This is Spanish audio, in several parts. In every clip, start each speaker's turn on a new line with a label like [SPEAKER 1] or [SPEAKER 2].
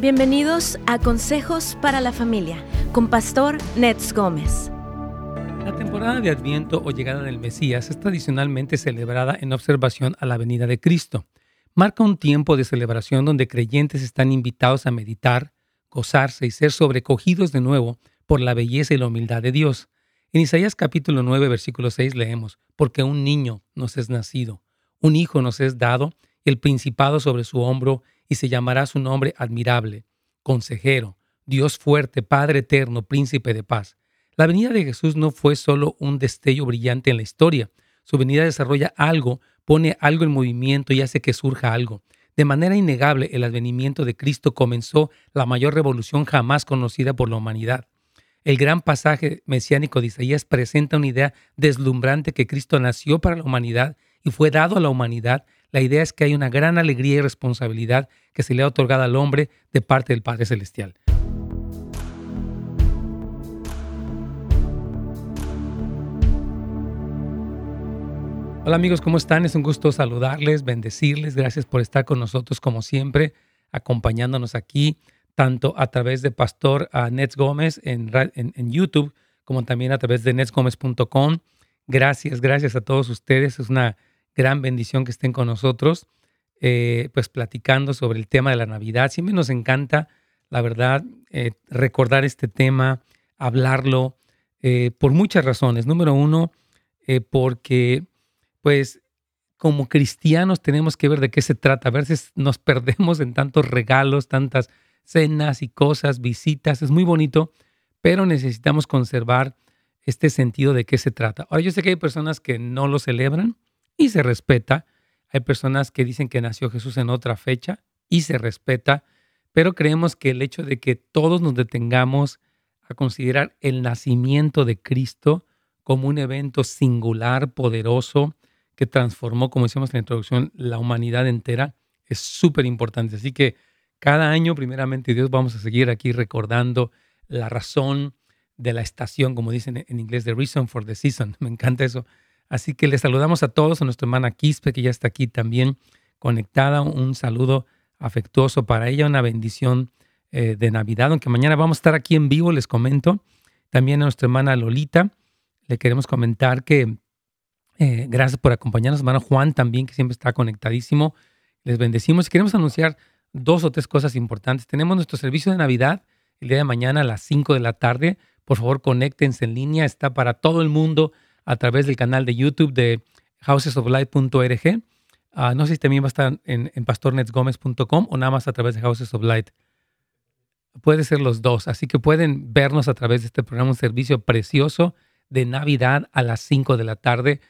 [SPEAKER 1] Bienvenidos a Consejos para la Familia con Pastor Nets Gómez.
[SPEAKER 2] La temporada de Adviento o llegada del Mesías es tradicionalmente celebrada en observación a la venida de Cristo. Marca un tiempo de celebración donde creyentes están invitados a meditar, gozarse y ser sobrecogidos de nuevo por la belleza y la humildad de Dios. En Isaías capítulo 9, versículo 6 leemos, porque un niño nos es nacido, un hijo nos es dado, el principado sobre su hombro, y se llamará su nombre admirable, consejero, Dios fuerte, Padre eterno, príncipe de paz. La venida de Jesús no fue solo un destello brillante en la historia. Su venida desarrolla algo, pone algo en movimiento y hace que surja algo. De manera innegable, el advenimiento de Cristo comenzó la mayor revolución jamás conocida por la humanidad. El gran pasaje mesiánico de Isaías presenta una idea deslumbrante que Cristo nació para la humanidad y fue dado a la humanidad la idea es que hay una gran alegría y responsabilidad que se le ha otorgado al hombre de parte del Padre Celestial. Hola amigos, ¿cómo están? Es un gusto saludarles, bendecirles. Gracias por estar con nosotros como siempre, acompañándonos aquí, tanto a través de Pastor Nets Gómez en, en, YouTube, como también a través de netsgomez.com. Gracias, gracias a todos ustedes. Es una gran bendición que estén con nosotros, eh, pues platicando sobre el tema de la Navidad. Siempre nos encanta, la verdad, eh, recordar este tema, hablarlo, eh, por muchas razones. Número uno, porque pues como cristianos tenemos que ver de qué se trata. A veces nos perdemos en tantos regalos, tantas cenas y cosas, visitas. Es muy bonito, pero necesitamos conservar este sentido de qué se trata. Ahora, yo sé que hay personas que no lo celebran, y se respeta. Hay personas que dicen que nació Jesús en otra fecha y se respeta, pero creemos que el hecho de que todos nos detengamos a considerar el nacimiento de Cristo como un evento singular, poderoso, que transformó, como decíamos en la introducción, la humanidad entera, es súper importante. Así que cada año, primeramente Dios, vamos a seguir aquí recordando la razón de la estación, como dicen en inglés, the reason for the season. Me encanta eso. Así que les saludamos a todos, a nuestra hermana Quispe, que ya está aquí también conectada. Un saludo afectuoso para ella, una bendición eh, de Navidad, aunque mañana vamos a estar aquí en vivo, les comento. También a nuestra hermana Lolita, le queremos comentar que eh, gracias por acompañarnos, hermano Juan también, que siempre está conectadísimo. Les bendecimos queremos anunciar dos o tres cosas importantes. Tenemos nuestro servicio de Navidad el día de mañana a las 5 de la tarde. Por favor, conéctense en línea, está para todo el mundo a través del canal de YouTube de housesoflight.org. Ah, no sé si también va a estar en, en pastornetsgomez.com o nada más a través de Houses of Light. Puede ser los dos, así que pueden vernos a través de este programa, un servicio precioso de Navidad a las 5 de la tarde.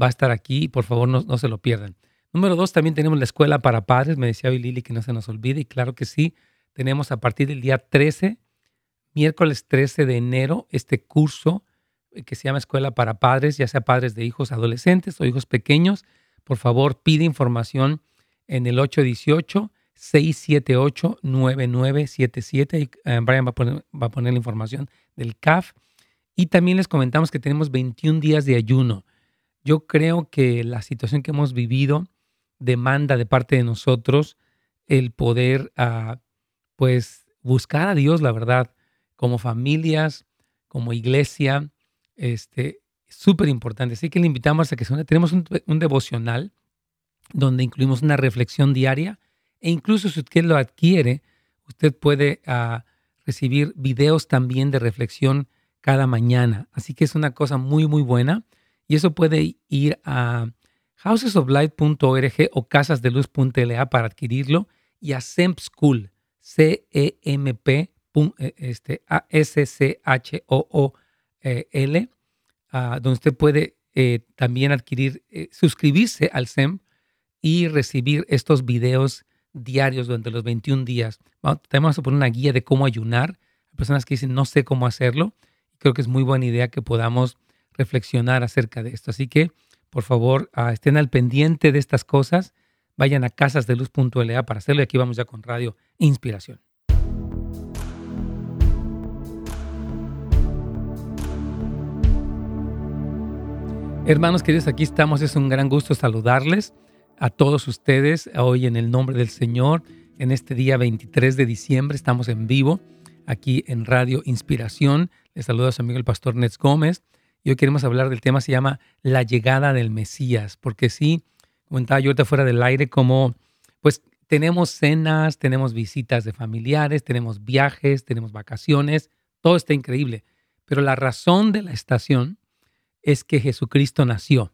[SPEAKER 2] Va a estar aquí, por favor no, no se lo pierdan. Número dos, también tenemos la escuela para padres. Me decía hoy Lili que no se nos olvide y claro que sí, tenemos a partir del día 13, miércoles 13 de enero, este curso que se llama Escuela para Padres, ya sea padres de hijos adolescentes o hijos pequeños. Por favor, pide información en el 818-678-9977. Y eh, Brian va a, poner, va a poner la información del CAF. Y también les comentamos que tenemos 21 días de ayuno. Yo creo que la situación que hemos vivido demanda de parte de nosotros el poder, uh, pues, buscar a Dios, la verdad, como familias, como iglesia, este, súper importante. Así que le invitamos a que se Tenemos un, devocional donde incluimos una reflexión diaria e incluso si usted lo adquiere, usted puede uh, recibir videos también de reflexión cada mañana. Así que es una cosa muy, muy buena. Y eso puede ir a housesoflight.org o casasdeluz.la para adquirirlo y a SEMP School, C-E-M-P, e, este, A-S-C-H-O-O. L, ah, donde usted puede eh, también adquirir, eh, suscribirse al SEM y recibir estos videos diarios durante los 21 días. Vamos a poner una guía de cómo ayunar. Hay personas que dicen, no sé cómo hacerlo. Creo que es muy buena idea que podamos reflexionar acerca de esto. Así que, por favor, ah, estén al pendiente de estas cosas. Vayan a casasdeluz.la para hacerlo. Y aquí vamos ya con Radio Inspiración. Hermanos queridos, aquí estamos. Es un gran gusto saludarles a todos ustedes hoy en el nombre del Señor. en este día 23 de diciembre. Estamos en vivo aquí en Radio Inspiración. Les saluda a su amigo el pastor Nets Gómez. Y hoy queremos hablar del tema, se llama La llegada del Mesías, porque sí, comentaba yo ahorita fuera del aire, como pues tenemos cenas, tenemos visitas de familiares, tenemos viajes, tenemos vacaciones, todo está increíble. Pero la razón de la estación es que Jesucristo nació.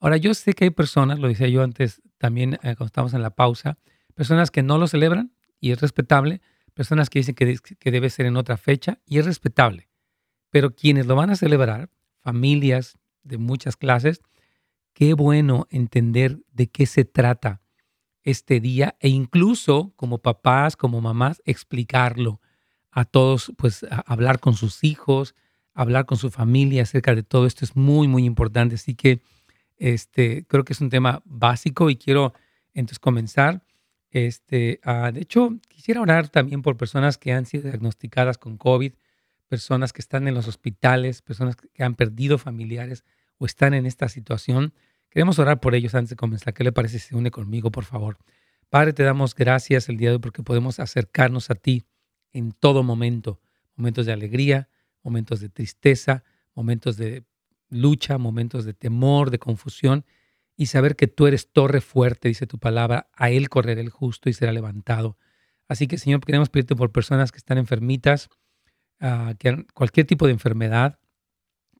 [SPEAKER 2] Ahora, yo sé que hay personas, lo decía yo antes también eh, cuando estábamos en la pausa, personas que no lo celebran y es respetable, personas que dicen que, que debe ser en otra fecha y es respetable. Pero quienes lo van a celebrar, familias de muchas clases, qué bueno entender de qué se trata este día e incluso como papás, como mamás, explicarlo a todos, pues hablar con sus hijos, hablar con su familia acerca de todo esto es muy, muy importante. Así que este, creo que es un tema básico y quiero entonces comenzar. Este, ah, de hecho, quisiera orar también por personas que han sido diagnosticadas con COVID, personas que están en los hospitales, personas que han perdido familiares o están en esta situación. Queremos orar por ellos antes de comenzar. ¿Qué le parece si se une conmigo, por favor? Padre, te damos gracias el día de hoy porque podemos acercarnos a ti en todo momento. Momentos de alegría, momentos de tristeza, momentos de lucha, momentos de temor, de confusión y saber que tú eres torre fuerte, dice tu palabra, a él correrá el justo y será levantado. Así que, Señor, queremos pedirte por personas que están enfermitas, que cualquier tipo de enfermedad,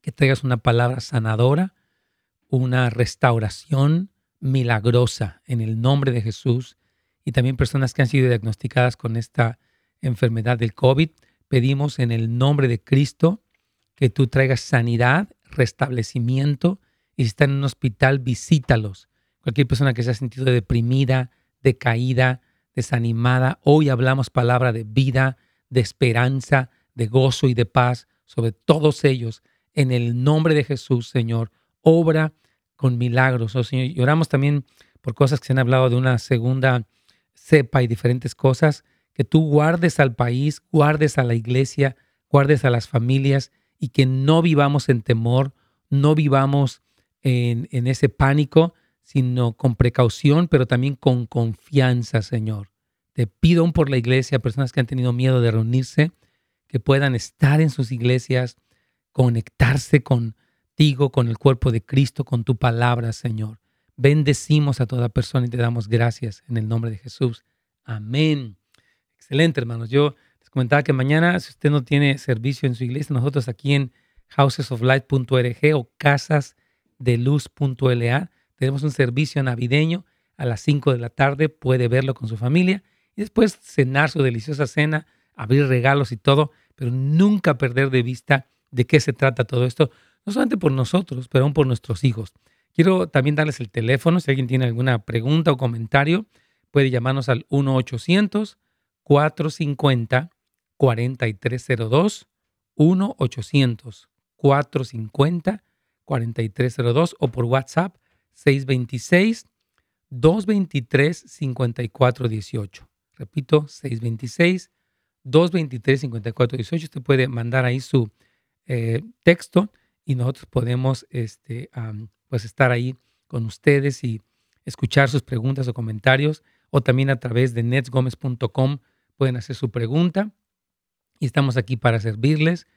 [SPEAKER 2] que traigas una palabra sanadora, una restauración milagrosa en el nombre de Jesús y también personas que han sido diagnosticadas con esta enfermedad del COVID. Pedimos en el nombre de Cristo que tú traigas sanidad, restablecimiento y si están en un hospital, visítalos. Cualquier persona que se ha sentido deprimida, decaída, desanimada, hoy hablamos palabra de vida, de esperanza, de gozo y de paz sobre todos ellos. En el nombre de Jesús, Señor, obra con milagros, oh Señor. Y oramos también por cosas que se han hablado de una segunda cepa y diferentes cosas, que tú guardes al país, guardes a la iglesia, guardes a las familias y que no vivamos en temor, no vivamos en, ese pánico, sino con precaución, pero también con confianza, Señor. Te pido por la iglesia, personas que han tenido miedo de reunirse, que puedan estar en sus iglesias, conectarse con, con el cuerpo de Cristo, con tu palabra, Señor. Bendecimos a toda persona y te damos gracias en el nombre de Jesús. Amén. Excelente, hermanos. Yo les comentaba que mañana, si usted no tiene servicio en su iglesia, nosotros aquí en housesoflight.org o casasdeluz.la tenemos un servicio navideño a las 5 de la tarde. Puede verlo con su familia y después cenar su deliciosa cena, abrir regalos y todo, pero nunca perder de vista de qué se trata todo esto no solamente por nosotros, pero aún por nuestros hijos. Quiero también darles el teléfono, si alguien tiene alguna pregunta o comentario, puede llamarnos al 1-800-450-4302, 1-800-450-4302 o por WhatsApp 626-223-5418. Repito, 626-223-5418. Usted puede mandar ahí su eh, texto y nosotros podemos este, pues estar ahí con ustedes y escuchar sus preguntas o comentarios o también a través de netsgomez.com pueden hacer su pregunta y estamos aquí para servirles.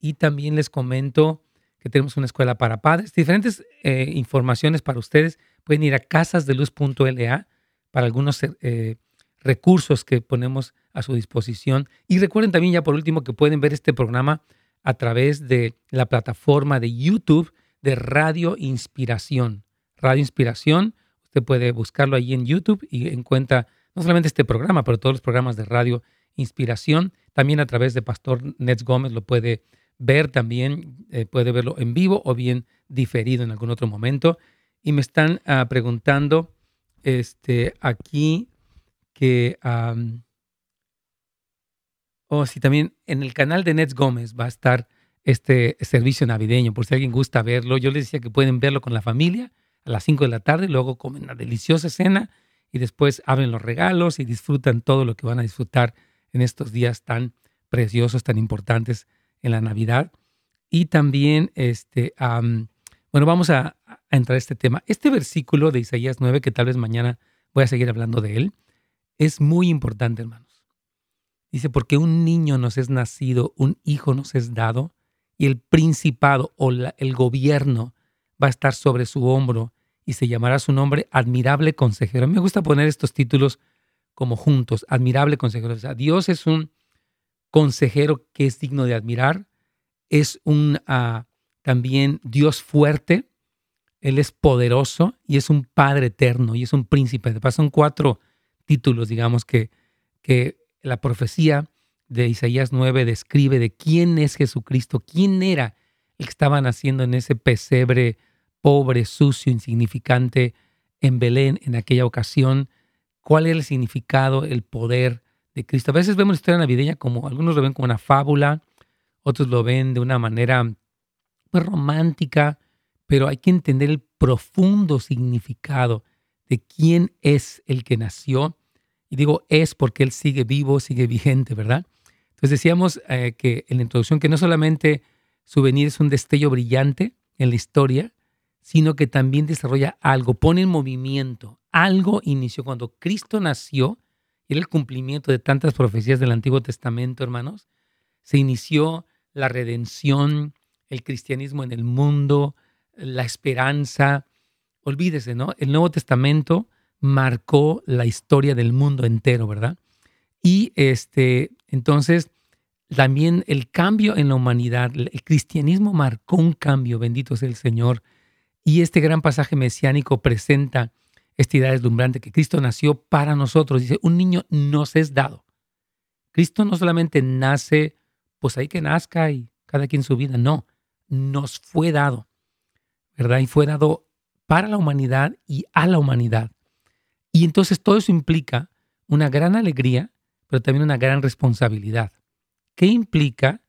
[SPEAKER 2] y también les comento que tenemos una escuela para padres. Diferentes eh, informaciones para ustedes. Pueden ir a casasdeluz.la para algunos eh, recursos que ponemos a su disposición. Y recuerden también ya por último que pueden ver este programa a través de la plataforma de YouTube de Radio Inspiración. Radio Inspiración, usted puede buscarlo ahí en YouTube y encuentra no solamente este programa, pero todos los programas de Radio Inspiración. También a través de Pastor Nets Gómez lo puede ver también, eh, puede verlo en vivo o bien diferido en algún otro momento. Y me están ah, preguntando este, aquí que o oh, si también en el canal de Nets Gómez va a estar este servicio navideño, por si alguien gusta verlo. Yo les decía que pueden verlo con la familia a las 5 de la tarde, luego comen una deliciosa cena y después abren los regalos y disfrutan todo lo que van a disfrutar en estos días tan preciosos, tan importantes en la Navidad. Y también, este, bueno, vamos a, a, entrar a este tema. Este versículo de Isaías 9, que tal vez mañana voy a seguir hablando de él, es muy importante, hermanos. Dice, porque un niño nos es nacido, un hijo nos es dado, y el principado o el gobierno va a estar sobre su hombro y se llamará su nombre admirable consejero. me gusta poner estos títulos como juntos, admirable consejero. O sea, Dios es un consejero que es digno de admirar, es un ah, también Dios fuerte, Él es poderoso y es un Padre eterno y es un príncipe. De paso, son cuatro títulos, digamos, que, que la profecía de Isaías 9 describe de quién es Jesucristo, quién era el que estaba naciendo en ese pesebre pobre, sucio, insignificante en Belén en aquella ocasión, cuál era el significado, el poder de Cristo. A veces vemos la historia navideña como, algunos lo ven como una fábula, otros lo ven de una manera muy romántica, pero hay que entender el profundo significado de quién es el que nació. Y digo es porque Él sigue vivo, sigue vigente, ¿verdad? Entonces decíamos eh, que en la introducción que no solamente su venir es un destello brillante en la historia, sino que también desarrolla algo, pone en movimiento, algo inició cuando Cristo nació, era el cumplimiento de tantas profecías del Antiguo Testamento, hermanos, se inició la redención, el cristianismo en el mundo, la esperanza. Olvídese, ¿no? El Nuevo Testamento marcó la historia del mundo entero, ¿verdad? Y este, entonces, también el cambio en la humanidad, el cristianismo marcó un cambio, bendito sea el Señor. Y este gran pasaje mesiánico presenta esta idea deslumbrante que Cristo nació para nosotros. Dice, un niño nos es dado. Cristo no solamente nace, pues ahí que nazca y cada quien su vida, no, nos fue dado, ¿verdad? Y fue dado para la humanidad y a la humanidad. Y entonces todo eso implica una gran alegría pero también una gran responsabilidad. ¿Qué implica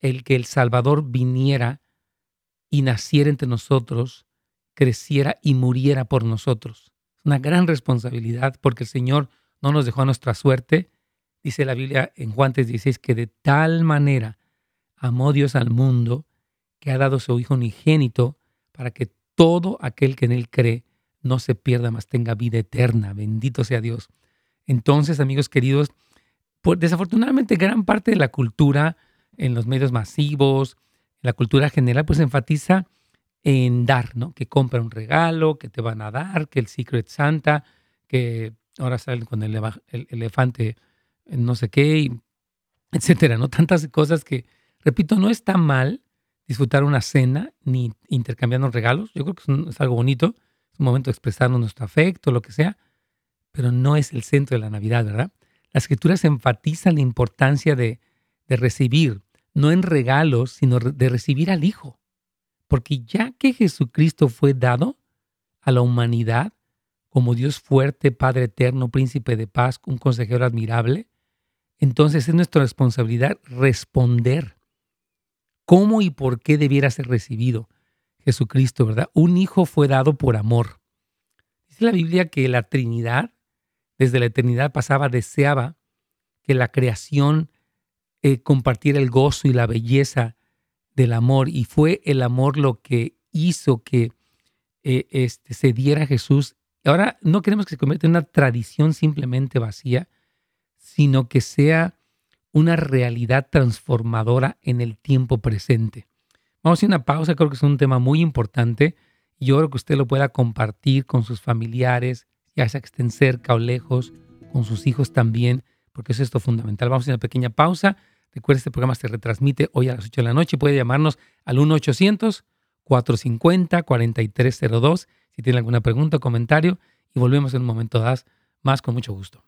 [SPEAKER 2] el que el Salvador viniera y naciera entre nosotros, creciera y muriera por nosotros? Es una gran responsabilidad porque el Señor no nos dejó a nuestra suerte. Dice la Biblia en Juan 3:16 que de tal manera amó Dios al mundo que ha dado su Hijo unigénito para que todo aquel que en Él cree no se pierda, mas tenga vida eterna. Bendito sea Dios. Entonces, amigos queridos, desafortunadamente gran parte de la cultura en los medios masivos, la cultura general, pues enfatiza en dar, ¿no? Que compra un regalo, que te van a dar, que el Secret Santa, que ahora salen con el, elefante no sé qué, etcétera, ¿no? Tantas cosas que, repito, no está mal disfrutar una cena ni intercambiando regalos. Yo creo que es algo bonito, es un momento de expresarnos nuestro afecto, lo que sea, pero no es el centro de la Navidad, ¿verdad? Las escrituras enfatizan la importancia de, recibir, no en regalos, sino de recibir al Hijo. Porque ya que Jesucristo fue dado a la humanidad como Dios fuerte, Padre eterno, príncipe de paz, un consejero admirable, entonces es nuestra responsabilidad responder cómo y por qué debiera ser recibido Jesucristo, ¿verdad? Un hijo fue dado por amor. Dice la Biblia que la Trinidad desde la eternidad pasaba, deseaba que la creación eh, compartiera el gozo y la belleza del amor. Y fue el amor lo que hizo que eh, este, se diera Jesús. Ahora no queremos que se convierta en una tradición simplemente vacía, sino que sea una realidad transformadora en el tiempo presente. Vamos a hacer una pausa, creo que es un tema muy importante yo creo que usted lo pueda compartir con sus familiares, ya sea que estén cerca o lejos, con sus hijos también, porque es esto fundamental. Vamos a hacer una pequeña pausa. Recuerde, este programa se retransmite hoy a las 8 de la noche. Puede llamarnos al 1-800-450-4302 si tiene alguna pregunta o comentario. Y volvemos en un momento más con mucho gusto.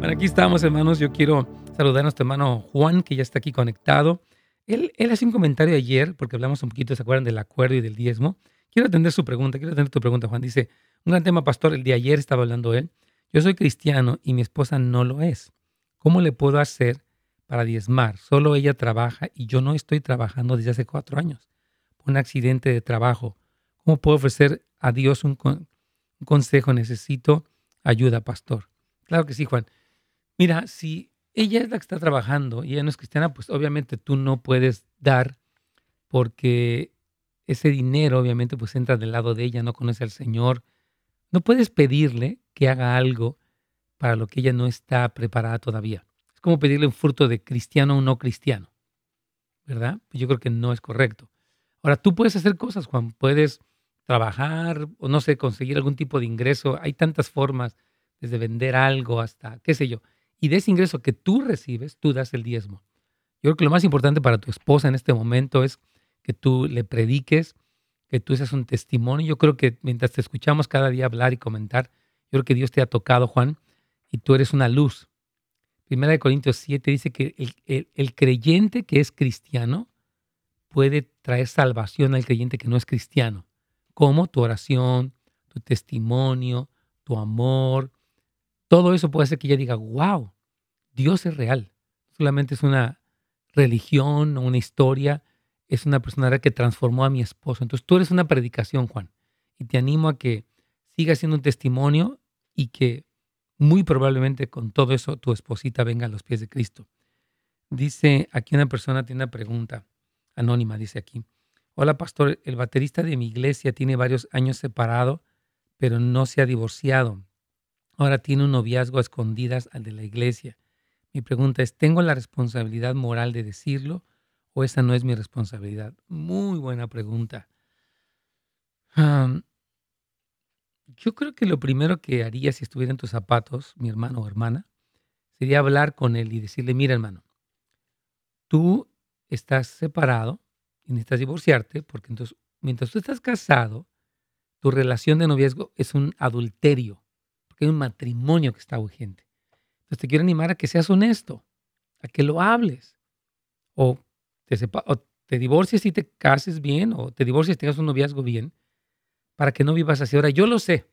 [SPEAKER 2] Bueno, aquí estamos, hermanos. Yo quiero saludar a nuestro hermano Juan, que ya está aquí conectado. Él, él hace un comentario ayer, porque hablamos un poquito, ¿se acuerdan del acuerdo y del diezmo? Quiero atender su pregunta, quiero atender tu pregunta, Juan. Dice, un gran tema, pastor, el de ayer estaba hablando él. Yo soy cristiano y mi esposa no lo es. ¿Cómo le puedo hacer para diezmar? Solo ella trabaja y yo no estoy trabajando desde hace cuatro años. un accidente de trabajo. ¿Cómo puedo ofrecer a Dios un, un consejo? Necesito ayuda, pastor. Claro que sí, Juan. Mira, si ella es la que está trabajando y ella no es cristiana, pues obviamente tú no puedes dar porque ese dinero obviamente pues entra del lado de ella, no conoce al Señor. No puedes pedirle que haga algo para lo que ella no está preparada todavía. Es como pedirle un fruto de cristiano a un no cristiano, ¿verdad? Yo creo que no es correcto. Ahora, tú puedes hacer cosas, Juan, puedes trabajar o no sé, conseguir algún tipo de ingreso. Hay tantas formas, desde vender algo hasta, qué sé yo. Y de ese ingreso que tú recibes, tú das el diezmo. Yo creo que lo más importante para tu esposa en este momento es que tú le prediques, que tú seas un testimonio. Yo creo que mientras te escuchamos cada día hablar y comentar, yo creo que Dios te ha tocado, Juan, y tú eres una luz. Primera de Corintios 7 dice que el, creyente que es cristiano puede traer salvación al creyente que no es cristiano. Como tu oración, tu testimonio, tu amor. Todo eso puede hacer que ella diga, wow, Dios es real. Solamente es una religión o una historia es una persona que transformó a mi esposo. Entonces tú eres una predicación, Juan, y te animo a que sigas siendo un testimonio y que muy probablemente con todo eso tu esposita venga a los pies de Cristo. Dice aquí una persona tiene una pregunta anónima, dice aquí. Hola pastor, el baterista de mi iglesia tiene varios años separado, pero no se ha divorciado. Ahora tiene un noviazgo a escondidas al de la iglesia. Mi pregunta es, ¿tengo la responsabilidad moral de decirlo o esa no es mi responsabilidad? Muy buena pregunta. yo creo que lo primero que haría si estuviera en tus zapatos, mi hermano o hermana, sería hablar con él y decirle, mira hermano, tú estás separado y necesitas divorciarte porque entonces, mientras tú estás casado, tu relación de noviazgo es un adulterio, porque hay un matrimonio que está urgente. Entonces te quiero animar a que seas honesto, a que lo hables. O te, te divorcies y te cases bien, o te divorcies y tengas un noviazgo bien, para que no vivas así. Ahora, yo lo sé,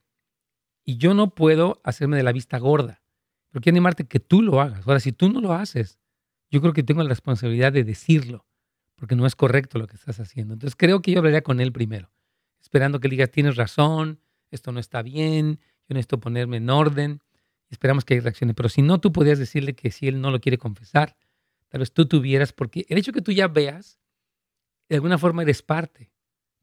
[SPEAKER 2] y yo no puedo hacerme de la vista gorda, pero quiero animarte que tú lo hagas. Ahora, si tú no lo haces, yo creo que tengo la responsabilidad de decirlo, porque no es correcto lo que estás haciendo. Entonces, creo que yo hablaría con él primero, esperando que le digas, tienes razón, esto no está bien, yo necesito ponerme en orden, esperamos que haya reacciones. Pero si no, tú podrías decirle que si él no lo quiere confesar, Tal vez tú tuvieras, porque el hecho que tú ya veas, de alguna forma eres parte,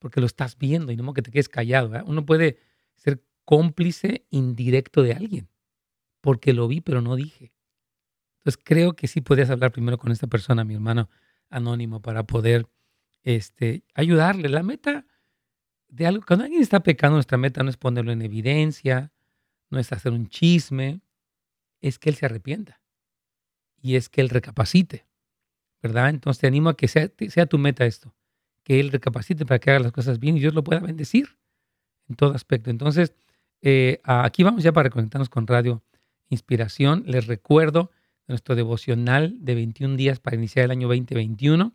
[SPEAKER 2] porque lo estás viendo y no que te quedes callado. Uno puede ser cómplice indirecto de alguien, porque lo vi pero no dije. Entonces creo que sí podrías hablar primero con esta persona, mi hermano anónimo, para poder este, ayudarle. La meta de algo, cuando alguien está pecando, nuestra meta no es ponerlo en evidencia, no es hacer un chisme, es que él se arrepienta y es que Él recapacite, ¿verdad? Entonces te animo a que sea, sea tu meta esto, que Él recapacite para que haga las cosas bien y Dios lo pueda bendecir en todo aspecto. Entonces, eh, aquí vamos ya para reconectarnos con Radio Inspiración. Les recuerdo nuestro devocional de 21 días para iniciar el año 2021,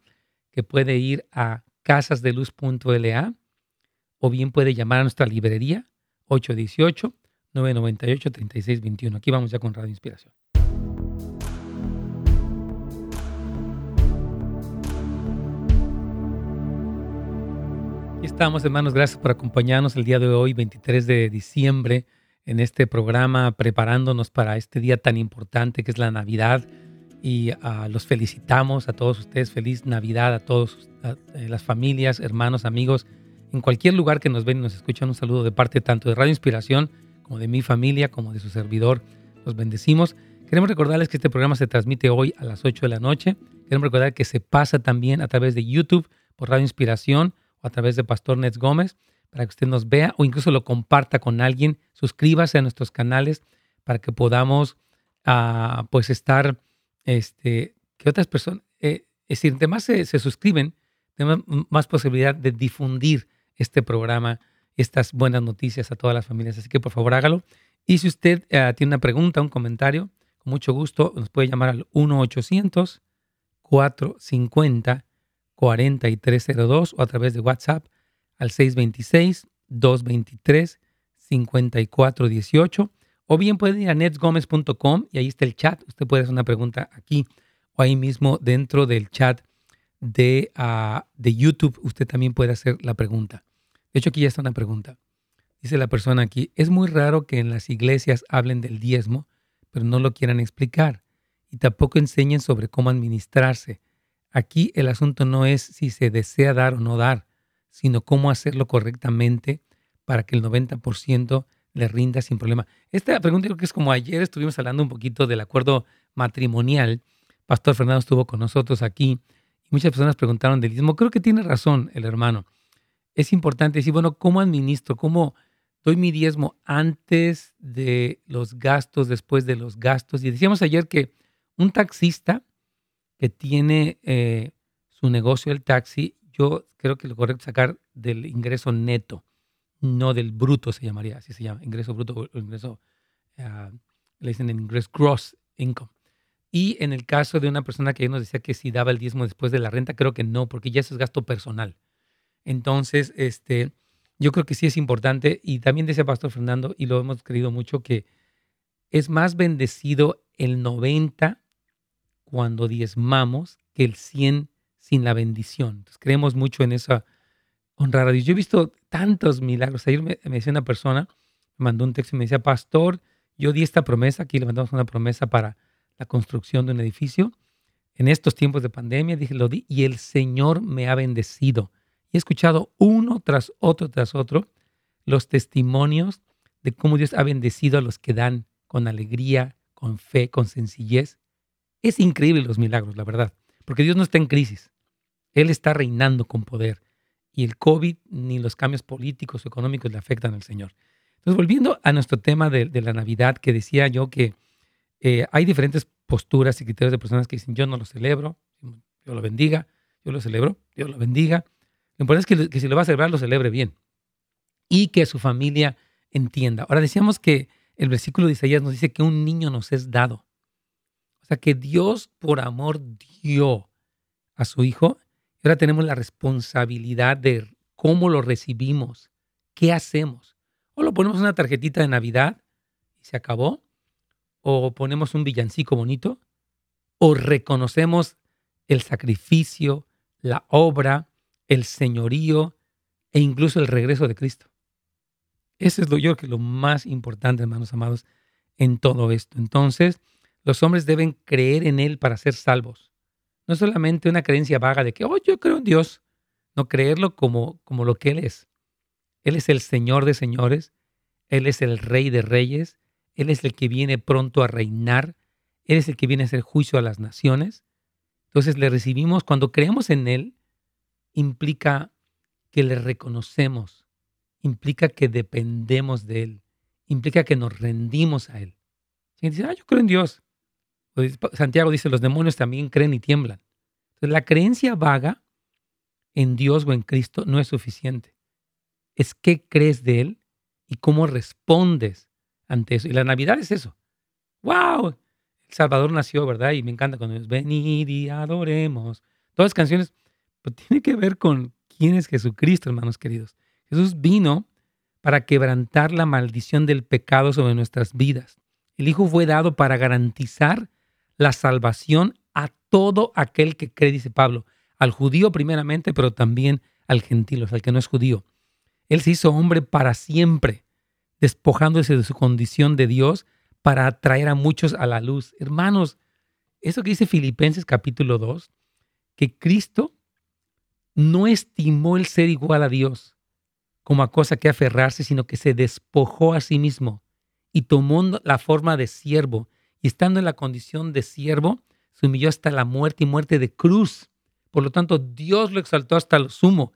[SPEAKER 2] que puede ir a casasdeluz.la o bien puede llamar a nuestra librería 818-998-3621. Aquí vamos ya con Radio Inspiración. Estamos, hermanos. Gracias por acompañarnos el día de hoy, 23 de diciembre, en este programa, preparándonos para este día tan importante que es la Navidad. Y uh, los felicitamos a todos ustedes. Feliz Navidad a todas eh, las familias, hermanos, amigos, en cualquier lugar que nos ven y nos escuchan. Un saludo de parte tanto de Radio Inspiración como de mi familia, como de su servidor. Los bendecimos. Queremos recordarles que este programa se transmite hoy a las 8 de la noche. Queremos recordar que se pasa también a través de YouTube por Radio Inspiración a través de Pastor Nets Gómez para que usted nos vea o incluso lo comparta con alguien. Suscríbase a nuestros canales para que podamos uh, pues estar, este, que otras personas, eh, es decir, más se, se, suscriben, tenemos más posibilidad de difundir este programa, estas buenas noticias a todas las familias. Así que por favor hágalo. Y si usted uh, tiene una pregunta, un comentario, con mucho gusto nos puede llamar al 1-800-450. 4302 o a través de WhatsApp al 626-223-5418 o bien pueden ir a netsgomez.com y ahí está el chat. Usted puede hacer una pregunta aquí o ahí mismo dentro del chat de, uh, de YouTube. Usted también puede hacer la pregunta. De hecho, aquí ya está una pregunta. Dice la persona aquí, es muy raro que en las iglesias hablen del diezmo, pero no lo quieran explicar y tampoco enseñen sobre cómo administrarse. Aquí el asunto no es si se desea dar o no dar, sino cómo hacerlo correctamente para que el 90% le rinda sin problema. Esta pregunta creo que es como ayer estuvimos hablando un poquito del acuerdo matrimonial. Pastor Fernando estuvo con nosotros aquí y muchas personas preguntaron del diezmo. Creo que tiene razón el hermano. Es importante decir, bueno, ¿cómo administro? ¿Cómo doy mi diezmo antes de los gastos, después de los gastos? Y decíamos ayer que un taxista que tiene eh, su negocio el taxi, yo creo que lo correcto es sacar del ingreso neto no del bruto se llamaría, así se llama, ingreso bruto o ingreso, uh, le dicen en inglés gross income. Y en el caso de una persona que nos decía que si daba el diezmo después de la renta, creo que no, porque ya eso es gasto personal. Entonces, este, yo creo que sí es importante, y también decía Pastor Fernando, y lo hemos creído mucho, que es más bendecido el 90 cuando diezmamos que el 100 sin la bendición. Entonces, creemos mucho en esa honrar a Dios. Yo he visto tantos milagros. Ayer me, decía una persona, me mandó un texto y me decía, pastor, yo di esta promesa, aquí le mandamos una promesa para la construcción de un edificio. En estos tiempos de pandemia, dije, lo di y el Señor me ha bendecido. Y he escuchado uno tras otro, tras otro, los testimonios de cómo Dios ha bendecido a los que dan con alegría, con fe, con sencillez. Es increíble los milagros, la verdad, porque Dios no está en crisis. Él está reinando con poder y el COVID ni los cambios políticos o económicos le afectan al Señor. Entonces, volviendo a nuestro tema de, la Navidad, que decía yo que eh, hay diferentes posturas y criterios de personas que dicen, yo no lo celebro, yo lo bendiga, yo lo celebro, yo lo bendiga. Lo importante es que, que si lo va a celebrar, lo celebre bien y que su familia entienda. Ahora decíamos que el versículo de Isaías nos dice que un niño nos es dado. O sea, que Dios por amor dio a su hijo ahora tenemos la responsabilidad de cómo lo recibimos, qué hacemos. O lo ponemos una tarjetita de Navidad y se acabó. O ponemos un villancico bonito. O reconocemos el sacrificio, la obra, el señorío e incluso el regreso de Cristo. Eso es lo yo que lo más importante, hermanos amados, en todo esto. Entonces, los hombres deben creer en Él para ser salvos no solamente una creencia vaga de que, oh, yo creo en Dios, no creerlo como, como lo que Él es. Él es el Señor de señores, Él es el Rey de reyes, Él es el que viene pronto a reinar, Él es el que viene a hacer juicio a las naciones. Entonces le recibimos, cuando creemos en Él, implica que le reconocemos, implica que dependemos de Él, implica que nos rendimos a Él. Si dice, ah, yo creo en Dios, Santiago dice, los demonios también creen y tiemblan. Entonces, la creencia vaga en Dios o en Cristo no es suficiente. Es qué crees de Él y cómo respondes ante eso. Y la Navidad es eso. ¡Wow! El Salvador nació, ¿verdad? Y me encanta cuando es venid y adoremos. Todas las canciones, pues tiene que ver con quién es Jesucristo, hermanos queridos. Jesús vino para quebrantar la maldición del pecado sobre nuestras vidas. El Hijo fue dado para garantizar la salvación a todo aquel que cree, dice Pablo, al judío primeramente, pero también al gentil, o sea, al que no es judío. Él se hizo hombre para siempre, despojándose de su condición de Dios para atraer a muchos a la luz. Hermanos, eso que dice Filipenses capítulo 2, que Cristo no estimó el ser igual a Dios como a cosa que aferrarse, sino que se despojó a sí mismo y tomó la forma de siervo y estando en la condición de siervo, se humilló hasta la muerte y muerte de cruz. Por lo tanto, Dios lo exaltó hasta lo sumo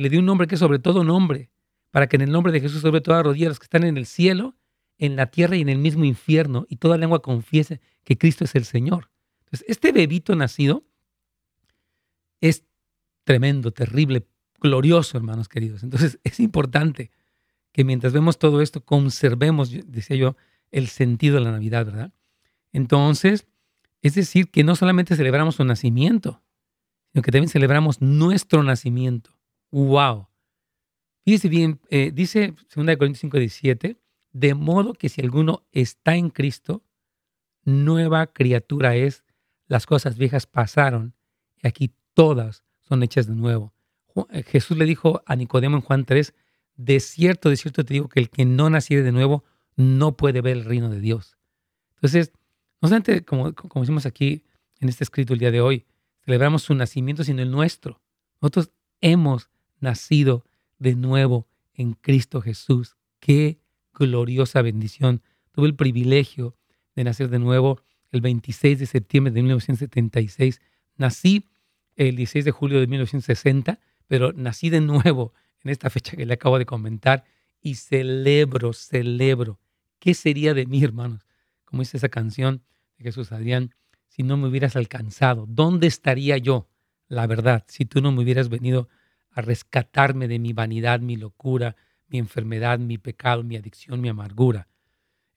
[SPEAKER 2] le dio un nombre que es sobre todo nombre, para que en el nombre de Jesús sobre todas rodillas los que están en el cielo, en la tierra y en el mismo infierno, y toda lengua confiese que Cristo es el Señor. Entonces, este bebito nacido es tremendo, terrible, glorioso, hermanos queridos. Entonces, es importante que mientras vemos todo esto, conservemos, decía yo, el sentido de la Navidad, ¿verdad? Entonces, es decir, que no solamente celebramos su nacimiento, sino que también celebramos nuestro nacimiento. ¡Wow! Fíjese bien, eh, dice 2 Corintios 5, 17, de modo que si alguno está en Cristo, nueva criatura es, las cosas viejas pasaron y aquí todas son hechas de nuevo. Eh, Jesús le dijo a Nicodemo en Juan 3, de cierto, de cierto te digo que el que no naciere de nuevo no puede ver el reino de Dios. Entonces, no solamente, como, como decimos aquí en este escrito el día de hoy, celebramos su nacimiento, sino el nuestro. Nosotros hemos nacido de nuevo en Cristo Jesús. Qué gloriosa bendición. Tuve el privilegio de nacer de nuevo el 26 de septiembre de 1976. Nací el 16 de julio de 1960, pero nací de nuevo en esta fecha que le acabo de comentar y celebro, celebro. ¿Qué sería de mí, hermanos? Como dice esa canción de Jesús Adrián, si no me hubieras alcanzado, ¿dónde estaría yo? La verdad, si tú no me hubieras venido a rescatarme de mi vanidad, mi locura, mi enfermedad, mi pecado, mi adicción, mi amargura.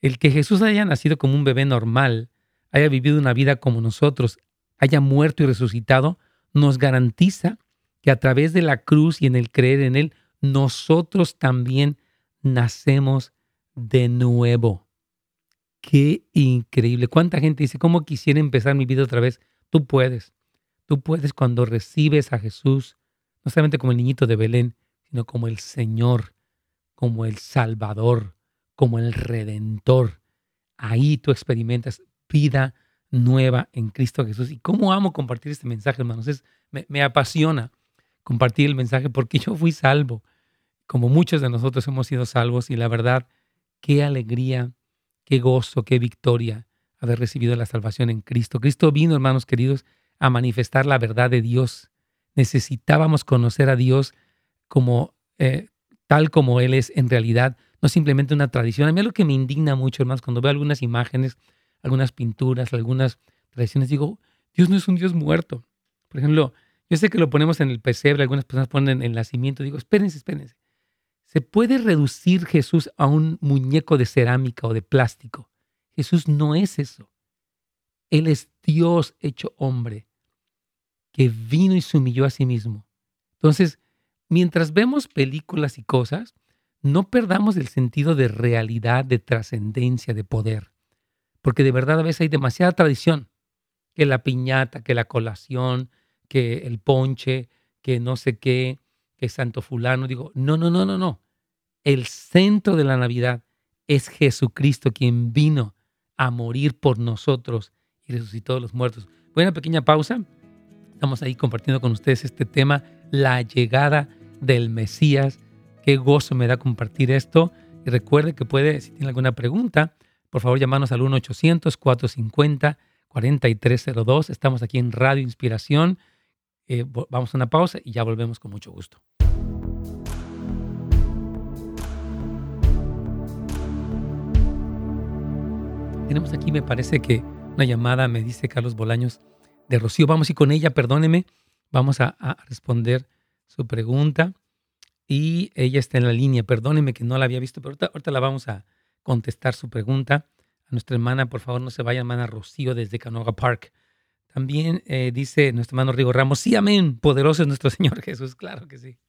[SPEAKER 2] El que Jesús haya nacido como un bebé normal, haya vivido una vida como nosotros, haya muerto y resucitado, nos garantiza que a través de la cruz y en el creer en Él, nosotros también nacemos de nuevo. Qué increíble. ¿Cuánta gente dice, cómo quisiera empezar mi vida otra vez? Tú puedes. Tú puedes cuando recibes a Jesús, no solamente como el niñito de Belén, sino como el Señor, como el Salvador, como el Redentor. Ahí tú experimentas vida nueva en Cristo Jesús. Y cómo amo compartir este mensaje, hermanos. Es, me, me apasiona compartir el mensaje porque yo fui salvo, como muchos de nosotros hemos sido salvos y la verdad, qué alegría, qué gozo, qué victoria haber recibido la salvación en Cristo. Cristo vino, hermanos queridos, a manifestar la verdad de Dios. Necesitábamos conocer a Dios como eh, tal como Él es en realidad, no simplemente una tradición. A mí lo que me indigna mucho, hermanos, cuando veo algunas imágenes algunas pinturas, algunas tradiciones, digo, Dios no es un Dios muerto. Por ejemplo, yo sé que lo ponemos en el pesebre, algunas personas ponen en el nacimiento, digo, espérense, espérense. ¿Se puede reducir Jesús a un muñeco de cerámica o de plástico? Jesús no es eso. Él es Dios hecho hombre, que vino y se humilló a sí mismo. Entonces, mientras vemos películas y cosas, no perdamos el sentido de realidad, de trascendencia, de poder porque de verdad a veces hay demasiada tradición, que la piñata, que la colación, que el ponche, que no sé qué, que Santo fulano. Digo, no, no, no, no, no. El centro de la Navidad es Jesucristo quien vino a morir por nosotros y resucitó a los muertos. Voy a una pequeña pausa. Estamos ahí compartiendo con ustedes este tema, la llegada del Mesías. Qué gozo me da compartir esto. Y recuerde que puede, si tiene alguna pregunta, por favor, llamanos al 1-800-450-4302. Estamos aquí en Radio Inspiración. Eh, vamos a una pausa y ya volvemos con mucho gusto. Tenemos aquí, me parece que una llamada, me dice Carlos Bolaños de Rocío. Vamos ir con ella, perdóneme. Vamos a, responder su pregunta. Y ella está en la línea. Perdóneme que no la había visto, pero ahorita la vamos a, contestar su pregunta. A nuestra hermana, por favor, no se vaya, hermana Rocío, desde Canoga Park. También eh, dice nuestro hermano Rigo Ramos, sí, amén, poderoso es nuestro Señor Jesús, claro que sí.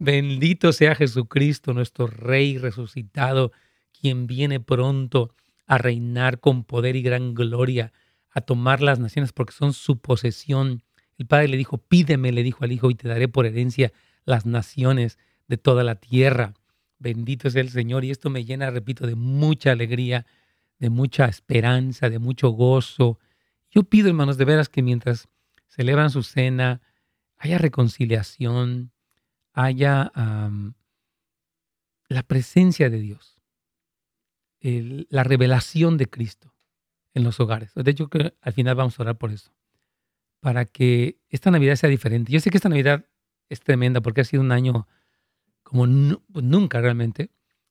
[SPEAKER 2] Bendito sea Jesucristo, nuestro Rey resucitado, quien viene pronto a reinar con poder y gran gloria, a tomar las naciones porque son su posesión. El Padre le dijo, pídeme, le dijo al Hijo, y te daré por herencia las naciones de toda la tierra. Bendito es el Señor y esto me llena, repito, de mucha alegría, de mucha esperanza, de mucho gozo. Yo pido, hermanos, de veras que mientras celebran su cena, haya reconciliación, haya la presencia de Dios, la revelación de Cristo en los hogares. De hecho, al final vamos a orar por eso, para que esta Navidad sea diferente. Yo sé que esta Navidad es tremenda porque ha sido un año como pues, nunca realmente,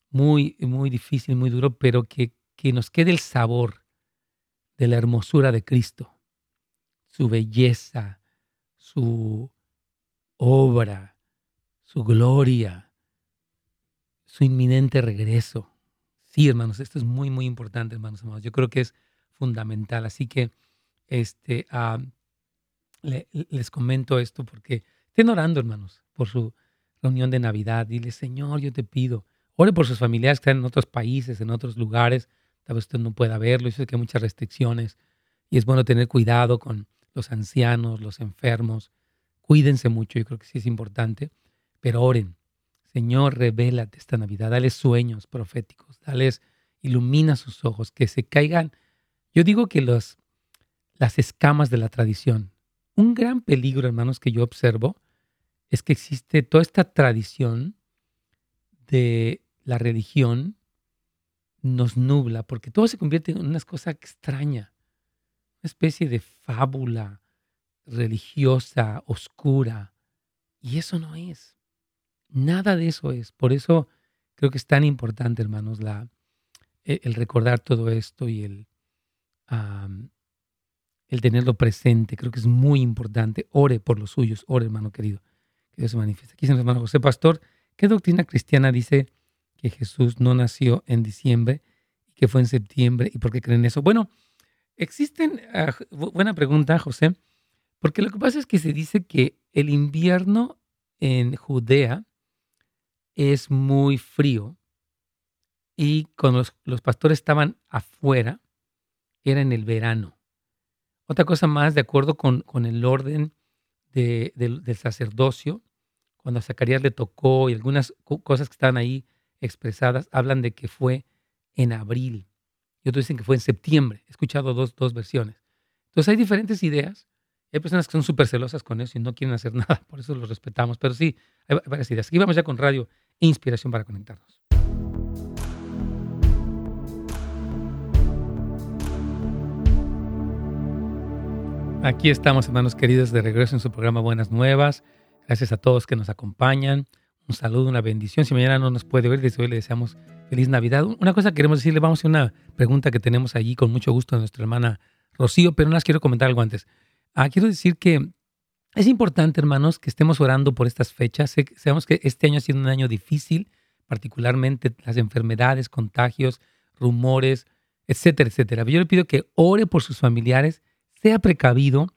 [SPEAKER 2] muy, muy difícil, muy duro, pero que, que nos quede el sabor de la hermosura de Cristo, su belleza, su obra, su gloria, su inminente regreso. Sí, hermanos, esto es muy, muy importante, hermanos, hermanos. Yo creo que es fundamental. Así que este, ah, les comento esto porque estén orando, hermanos, por su reunión de Navidad, dile, Señor, yo te pido, ore por sus familiares que están en otros países, en otros lugares, tal vez usted no pueda verlo, yo sé que hay muchas restricciones y es bueno tener cuidado con los ancianos, los enfermos, cuídense mucho, yo creo que sí es importante, pero oren, Señor, revélate esta Navidad, dale sueños proféticos, dales, ilumina sus ojos, que se caigan, yo digo que los, las escamas de la tradición, un gran peligro, hermanos, que yo observo, es que existe toda esta tradición de la religión nos nubla, porque todo se convierte en una cosa extraña, una especie de fábula religiosa, oscura, y eso no es. Nada de eso es. Por eso creo que es tan importante, hermanos, la, e, el recordar todo esto y el, el tenerlo presente. Creo que es muy importante. Ore por los suyos. Ore, hermano querido. Que Dios se manifieste. Aquí dice hermano José Pastor, ¿qué doctrina cristiana dice que Jesús no nació en diciembre y que fue en septiembre? ¿Y por qué creen eso? Bueno, existen, ah, buena pregunta, José, porque lo que pasa es que se dice que el invierno en Judea es muy frío y cuando los, pastores estaban afuera, era en el verano. Otra cosa más, de acuerdo con, con el orden del sacerdocio, cuando a Zacarías le tocó y algunas cosas que están ahí expresadas, hablan de que fue en abril. Y otros dicen que fue en septiembre. He escuchado dos, dos versiones. Entonces hay diferentes ideas hay personas que son súper celosas con eso y no quieren hacer nada, por eso los respetamos. Pero sí, hay varias ideas. Aquí vamos ya con radio Inspiración para conectarnos. Aquí estamos, hermanos queridos, de regreso en su programa Buenas Nuevas. Gracias a todos que nos acompañan. Un saludo, una bendición. Si mañana no nos puede ver, desde hoy le deseamos feliz Navidad. Una cosa que queremos decirle, vamos a una pregunta que tenemos allí con mucho gusto de nuestra hermana Rocío, pero no las quiero comentar algo antes. Ah, quiero decir que es importante, hermanos, que estemos orando por estas fechas. Sabemos que este año ha sido un año difícil, particularmente las enfermedades, contagios, rumores, etcétera, etcétera. Yo le pido que ore por sus familiares, sea precavido.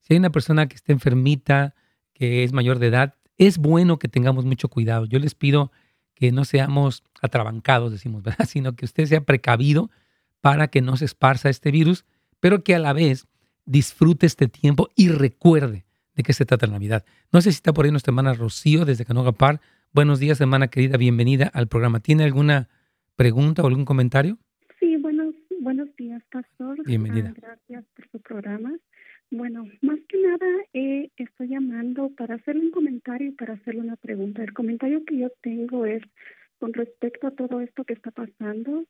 [SPEAKER 2] Si hay una persona que está enfermita, que es mayor de edad, es bueno que tengamos mucho cuidado. Yo les pido que no seamos atrabancados, decimos. Sino que usted sea precavido para que no se esparza este virus, pero que a la vez disfrute este tiempo y recuerde de qué se trata la Navidad. No sé si está por ahí nuestra hermana Rocío desde Canogapar. Buenos días, hermana querida, bienvenida al programa. ¿Tiene alguna pregunta o algún comentario?
[SPEAKER 3] Sí, buenos, buenos días, pastor.
[SPEAKER 2] Bienvenida.
[SPEAKER 3] Ah, gracias por su programa. Bueno, más que nada eh, estoy llamando para hacerle un comentario y para hacerle una pregunta. El comentario que yo tengo es con respecto a todo esto que está pasando.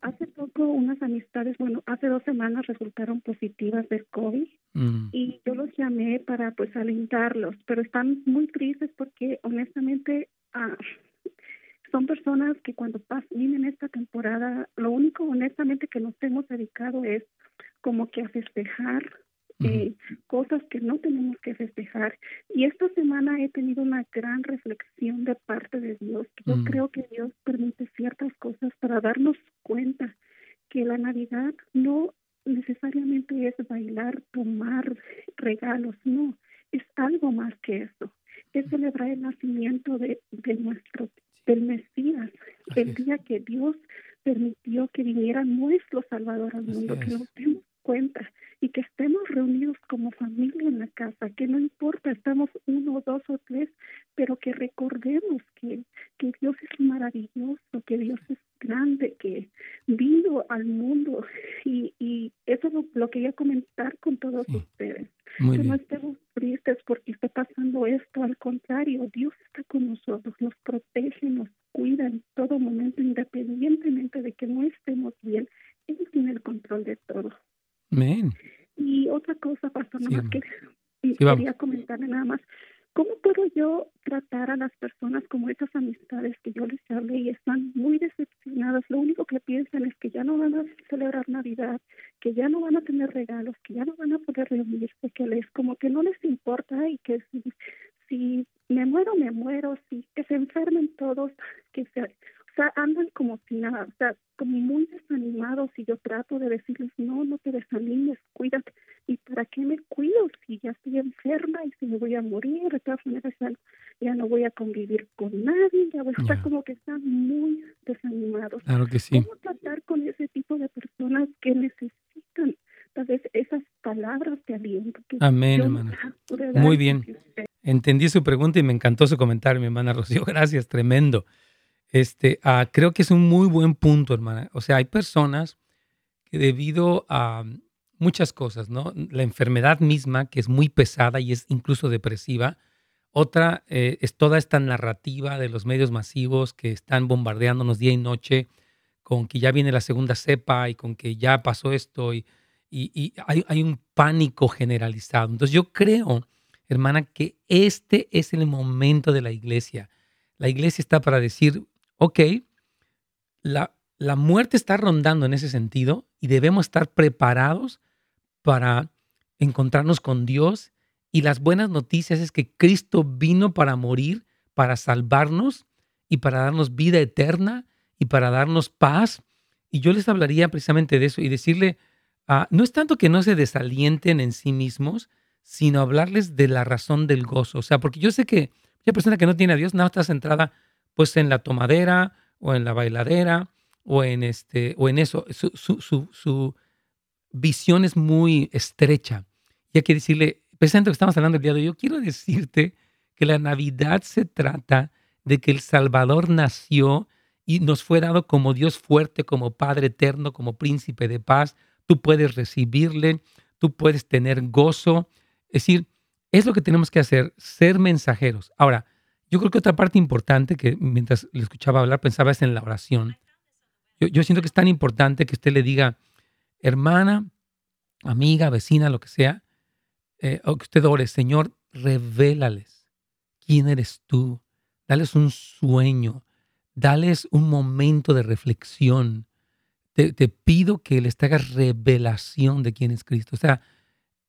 [SPEAKER 3] Hace poco unas amistades, bueno, hace dos semanas resultaron positivas del COVID mm. y yo los llamé para pues alentarlos, pero están muy tristes porque honestamente ah, son personas que cuando pasan, vienen esta temporada, lo único honestamente que nos hemos dedicado es como que a festejar eh, cosas que no tenemos que festejar. Y esta semana he tenido una gran reflexión de parte de Dios. Yo mm. creo que Dios permite ciertas cosas para darnos cuenta que la Navidad no necesariamente es bailar, tomar regalos, no, es algo más que eso. Es celebrar el nacimiento de, de nuestro, del Mesías, el día que Dios permitió que viniera nuestro Salvador al mundo, que nos demos cuenta y que estemos reunidos como familia en la casa, que no importa, estamos uno, dos o tres, pero que recordemos que, que Dios es maravilloso, que Dios es grande, que vino al mundo y, y eso lo, lo quería comentar con todos ustedes. que no estemos tristes porque está pasando esto, al contrario, Dios está con nosotros, nos protege, nos cuida en todo momento, independientemente de que no estemos bien, Él tiene el control de todo. Y otra cosa, pastor, nada más que quería comentarle nada más. ¿Cómo puedo yo tratar a las personas como esas amistades que yo les hablé y están muy decepcionadas? Lo único que piensan es que ya no van a celebrar Navidad, que ya no van a tener regalos, que ya no van a poder reunirse, que les como que no les importa y que si, si me muero, me muero, si que se enfermen todos, que se o sea, andan como si nada, o sea, como muy desanimados y yo trato de decirles, no, no te desanimes, cuídate. ¿Y para qué me cuido si ya estoy enferma y si me voy a morir? De todas maneras, ya, no voy a convivir con nadie, ya voy a estar como que están muy desanimados.
[SPEAKER 2] Claro que sí.
[SPEAKER 3] ¿Cómo tratar con ese tipo de personas que necesitan tal vez esas palabras de aliento?
[SPEAKER 2] Amén, hermana. Muy bien. Entendí su pregunta y me encantó su comentario, mi hermana Rocío. Gracias, tremendo. Este, ah, creo que es un muy buen punto, hermana. O sea, hay personas que debido a muchas cosas, ¿no? La enfermedad misma, que es muy pesada y es incluso depresiva, Otra eh, es toda esta narrativa de los medios masivos que están bombardeándonos día y noche con que ya viene la segunda cepa y con que ya pasó esto y, y, hay, hay, un pánico generalizado. Entonces yo creo, hermana, que este es el momento de la iglesia. La iglesia está para decir, ok, la, la muerte está rondando en ese sentido y debemos estar preparados para encontrarnos con Dios. Y las buenas noticias es que Cristo vino para morir, para salvarnos y para darnos vida eterna y para darnos paz. Y yo les hablaría precisamente de eso y decirle, uh, no es tanto que no se desalienten en sí mismos, sino hablarles de la razón del gozo. O sea, porque yo sé que una persona que no tiene a Dios nada está centrada pues en la tomadera o en la bailadera o en, este, o en eso. Su, su, su, visión es muy estrecha. Y hay que decirle, precisamente lo que estamos hablando el día de hoy, yo quiero decirte que la Navidad se trata de que el Salvador nació y nos fue dado como Dios fuerte, como Padre eterno, como príncipe de paz. Tú puedes recibirle, tú puedes tener gozo. Es decir, es lo que tenemos que hacer, ser mensajeros. Ahora, yo creo que otra parte importante que mientras le escuchaba hablar pensaba es en la oración. Yo, siento que es tan importante que usted le diga, hermana, amiga, vecina, lo que sea, eh, o que usted ore, Señor, revélales quién eres tú, dales un sueño, dales un momento de reflexión. Te, te pido que les hagas revelación de quién es Cristo. O sea,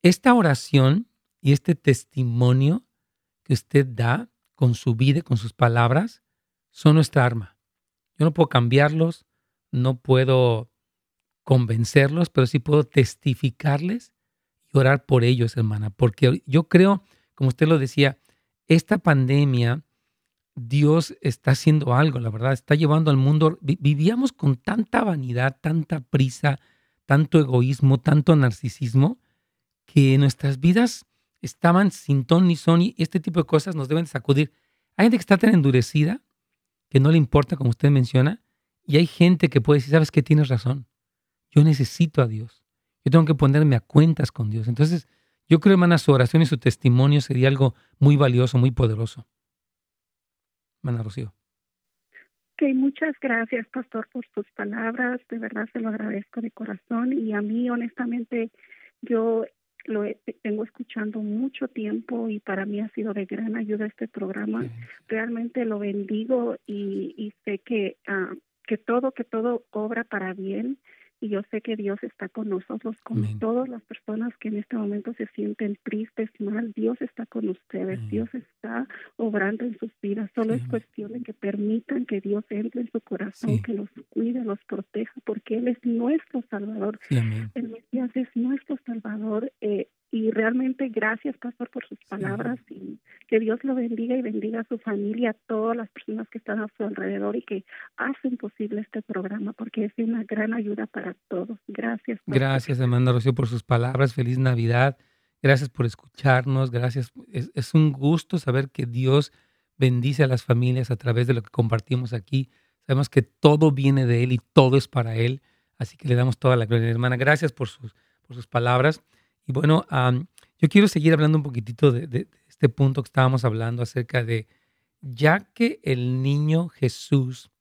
[SPEAKER 2] esta oración y este testimonio que usted da con su vida, con sus palabras, son nuestra arma. Yo no puedo cambiarlos, no puedo convencerlos, pero sí puedo testificarles y orar por ellos, hermana, porque yo creo, como usted lo decía, esta pandemia, Dios está haciendo algo, la verdad, está llevando al mundo, vivíamos con tanta vanidad, tanta prisa, tanto egoísmo, tanto narcisismo, que nuestras vidas estaban sin ton ni son y este tipo de cosas nos deben sacudir. Hay gente que está tan endurecida que no le importa, como usted menciona, y hay gente que puede decir, sabes que tienes razón, yo necesito a Dios, yo tengo que ponerme a cuentas con Dios. Entonces, yo creo, hermana, su oración y su testimonio sería algo muy valioso, muy poderoso. Hermana Rocío.
[SPEAKER 3] Ok, muchas gracias, pastor, por sus palabras. De verdad se lo agradezco de corazón. Y a mí, honestamente, yo lo tengo escuchando mucho tiempo y para mí ha sido de gran ayuda este programa. Realmente lo bendigo y, y sé que uh, que todo, que todo obra para bien y yo sé que Dios está con nosotros, con todas las personas que en este momento se sienten tristes, mal, Dios está con ustedes, Dios está obrando en sus vidas, solo es cuestión de que permitan que Dios entre en su corazón, que los cuide, los proteja, porque Él es nuestro Salvador, el Mesías es nuestro Salvador, eh, y realmente gracias, Pastor, por sus palabras y que Dios lo bendiga y bendiga a su familia, a todas las personas que están a su alrededor y que hacen posible este programa porque es una gran ayuda para todos. Gracias.
[SPEAKER 2] Gracias, hermana Rocío, por sus palabras. Feliz Navidad. Gracias por escucharnos. Gracias. Es, es un gusto saber que Dios bendice a las familias a través de lo que compartimos aquí. Sabemos que todo viene de Él y todo es para Él. Así que le damos toda la gloria, hermana. Gracias por sus, por sus palabras. Y bueno, yo quiero seguir hablando un poquitito de, este punto que estábamos hablando acerca de, ya que el niño Jesús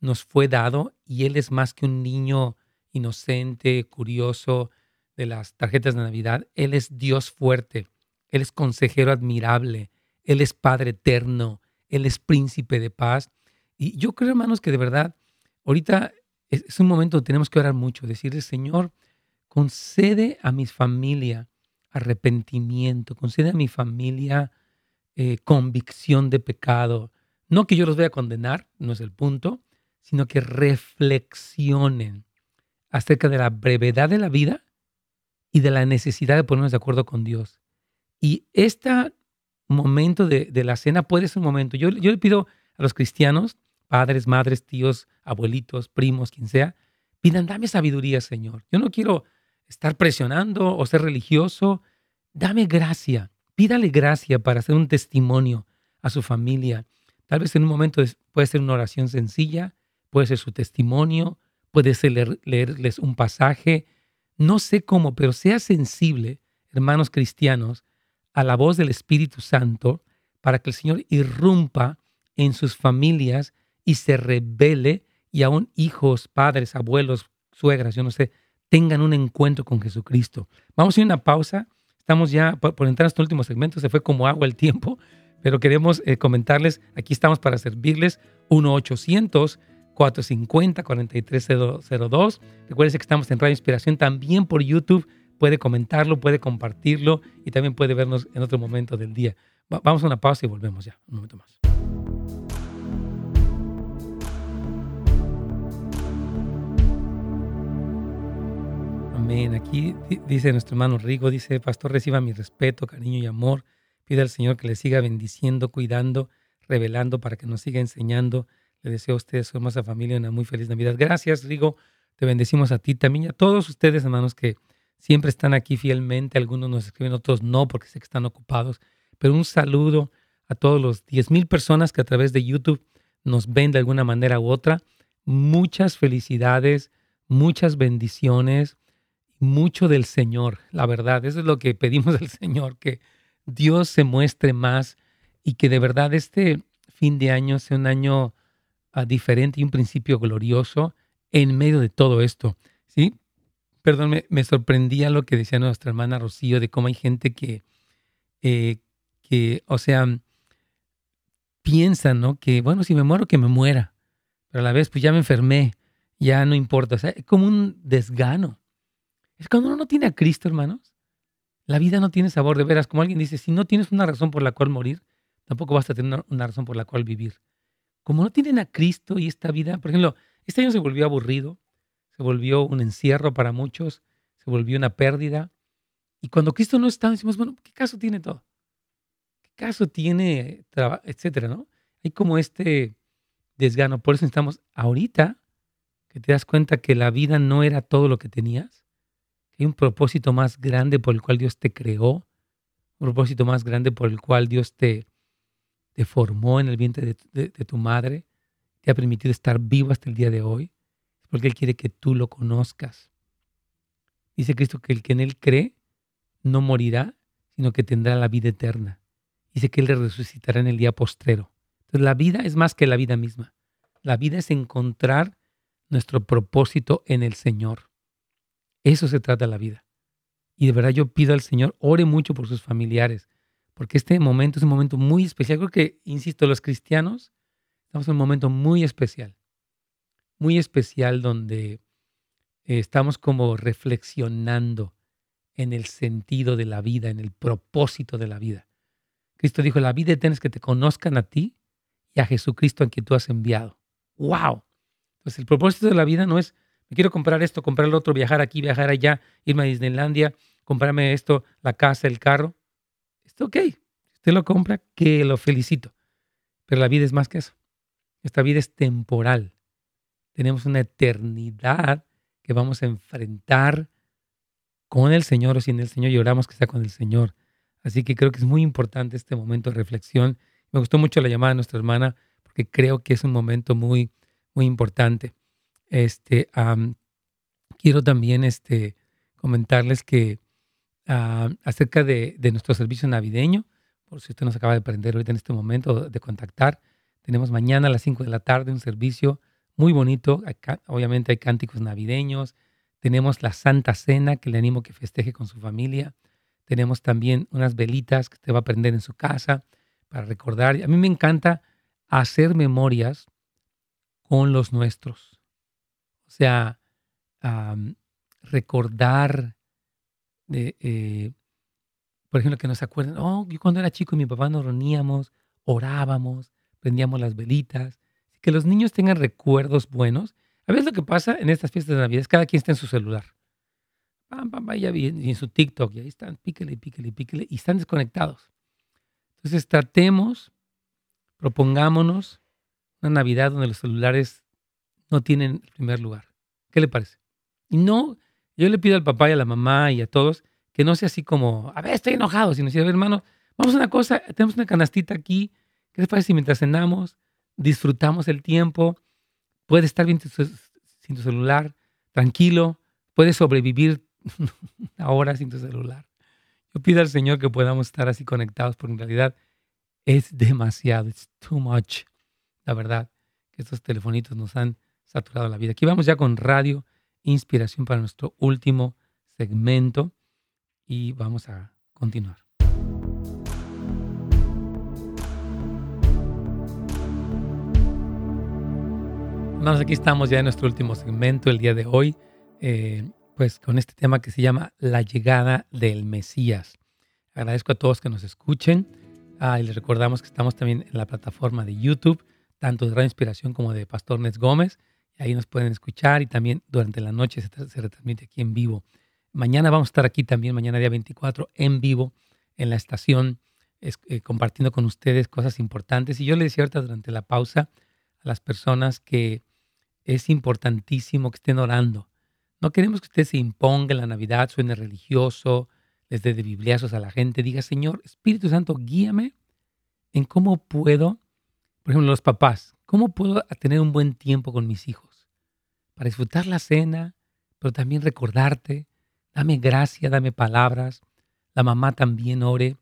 [SPEAKER 2] nos fue dado y Él es más que un niño inocente, curioso de las tarjetas de Navidad, Él es Dios fuerte, Él es consejero admirable, Él es Padre eterno, Él es príncipe de paz. Y yo creo, hermanos, que de verdad, ahorita es, es un momento donde tenemos que orar mucho, decirle, Señor, concede a mi familia arrepentimiento, concede a mi familia eh, convicción de pecado. No que yo los voy a condenar, no es el punto, sino que reflexionen acerca de la brevedad de la vida y de la necesidad de ponernos de acuerdo con Dios. Y este momento de, la cena puede ser un momento. Yo, yo le pido a los cristianos, padres, madres, tíos, abuelitos, primos, quien sea, pidan, dame sabiduría, Señor. Yo no quiero estar presionando o ser religioso. Dame gracia, pídale gracia para hacer un testimonio a su familia. Tal vez en un momento puede ser una oración sencilla, puede ser su testimonio, puede ser leerles un pasaje. No sé cómo, pero sea sensible, hermanos cristianos, a la voz del Espíritu Santo para que el Señor irrumpa en sus familias y se revele y aún hijos, padres, abuelos, suegras, yo no sé, tengan un encuentro con Jesucristo. Vamos a ir a una pausa. Estamos ya por, entrar a este último segmento, se fue como agua el tiempo, pero queremos eh, comentarles, aquí estamos para servirles, 1-800-450-4302. Recuerden que estamos en Radio Inspiración también por YouTube, puede comentarlo, puede compartirlo y también puede vernos en otro momento del día. vamos a una pausa y volvemos ya, un momento más. Amén. Aquí dice nuestro hermano Rigo, dice, Pastor, reciba mi respeto, cariño y amor. Pide al Señor que le siga bendiciendo, cuidando, revelando para que nos siga enseñando. Le deseo a ustedes, su hermosa familia, una muy feliz Navidad. Gracias, Rigo. Te bendecimos a ti también y a todos ustedes, hermanos, que siempre están aquí fielmente. Algunos nos escriben, otros no, porque sé que están ocupados. Pero un saludo a todos los 10 mil personas que a través de YouTube nos ven de alguna manera u otra. Muchas felicidades, muchas bendiciones mucho del Señor, la verdad. Eso es lo que pedimos al Señor, que Dios se muestre más y que de verdad este fin de año sea un año ah, diferente y un principio glorioso en medio de todo esto. ¿sí? Perdón, me, sorprendía lo que decía nuestra hermana Rocío de cómo hay gente que, eh, que o sea, piensa, ¿no? Que, bueno, si me muero, que me muera. Pero a la vez, pues ya me enfermé, ya no importa. O sea, es como un desgano. Es cuando uno no tiene a Cristo, hermanos, la vida no tiene sabor de veras. Como alguien dice, si no tienes una razón por la cual morir, tampoco vas a tener una razón por la cual vivir. Como no tienen a Cristo y esta vida, por ejemplo, este año se volvió aburrido, se volvió un encierro para muchos, se volvió una pérdida. Y cuando Cristo no está, decimos, bueno, ¿qué caso tiene todo? ¿Qué caso tiene, etcétera, no? Hay como este desgano. Por eso estamos ahorita que te das cuenta que la vida no era todo lo que tenías, hay un propósito más grande por el cual Dios te creó, un propósito más grande por el cual Dios te, formó en el vientre de, tu madre, te ha permitido estar vivo hasta el día de hoy, porque Él quiere que tú lo conozcas. Dice Cristo que el que en Él cree no morirá, sino que tendrá la vida eterna. Dice que Él le resucitará en el día postrero. Entonces la vida es más que la vida misma. La vida es encontrar nuestro propósito en el Señor. Eso se trata la vida. Y de verdad yo pido al Señor, ore mucho por sus familiares, porque este momento es un momento muy especial. Creo que, insisto, los cristianos estamos en un momento muy especial, muy especial donde eh, estamos como reflexionando en el sentido de la vida, en el propósito de la vida. Cristo dijo, la vida eterna es que te conozcan a ti y a Jesucristo en quien tú has enviado. ¡Wow! Entonces el propósito de la vida no es me quiero comprar esto, comprar lo otro, viajar aquí, viajar allá, irme a Disneylandia, comprarme esto, la casa, el carro. Está ok. Si usted lo compra, que lo felicito. Pero la vida es más que eso. Esta vida es temporal. Tenemos una eternidad que vamos a enfrentar con el Señor o sin el Señor. Lloramos que sea con el Señor. Así que creo que es muy importante este momento de reflexión. Me gustó mucho la llamada de nuestra hermana porque creo que es un momento muy, muy importante. Este, quiero también este, comentarles que acerca de, nuestro servicio navideño, por si usted nos acaba de prender ahorita en este momento de contactar, tenemos mañana a las 5 de la tarde un servicio muy bonito. obviamente hay cánticos navideños. Tenemos la Santa Cena que le animo que festeje con su familia. Tenemos también unas velitas que usted va a prender en su casa para recordar. A mí me encanta hacer memorias con los nuestros. O sea, recordar, de, eh, por ejemplo, que nos acuerden, oh, yo cuando era chico mi papá nos reuníamos, orábamos, prendíamos las velitas. Que los niños tengan recuerdos buenos. A veces lo que pasa en estas fiestas de Navidad es cada quien está en su celular. Pam, pam, y en su TikTok, y ahí están, píquele, píquele, píquele, y están desconectados. Entonces tratemos, propongámonos una Navidad donde los celulares no tienen primer lugar. ¿Qué le parece? Y no, yo le pido al papá y a la mamá y a todos que no sea así como, a ver, estoy enojado, sino decir, a ver, hermano, vamos a una cosa, tenemos una canastita aquí, ¿qué les parece si mientras cenamos disfrutamos el tiempo? Puedes estar bien sin tu celular, tranquilo, puedes sobrevivir ahora sin tu celular. Yo pido al Señor que podamos estar así conectados, porque en realidad es demasiado, it's too much. La verdad, que estos telefonitos nos han saturado la vida. Aquí vamos ya con radio, inspiración para nuestro último segmento y vamos a continuar. Hermanos, aquí estamos ya en nuestro último segmento el día de hoy, eh, pues con este tema que se llama La llegada del Mesías. Agradezco a todos que nos escuchen ah, y les recordamos que estamos también en la plataforma de YouTube, tanto de Radio Inspiración como de Pastor Nets Gómez. Ahí nos pueden escuchar y también durante la noche se, retransmite aquí en vivo. Mañana vamos a estar aquí también, mañana día 24, en vivo en la estación, eh, compartiendo con ustedes cosas importantes. Y yo le decía ahorita durante la pausa a las personas que es importantísimo que estén orando. No queremos que usted se imponga en la Navidad, suene religioso, les dé de bibliazos a la gente. Diga, Señor, Espíritu Santo, guíame en cómo puedo, por ejemplo, los papás, cómo puedo tener un buen tiempo con mis hijos para disfrutar la cena, pero también recordarte. Dame gracia, dame palabras. La mamá también ore,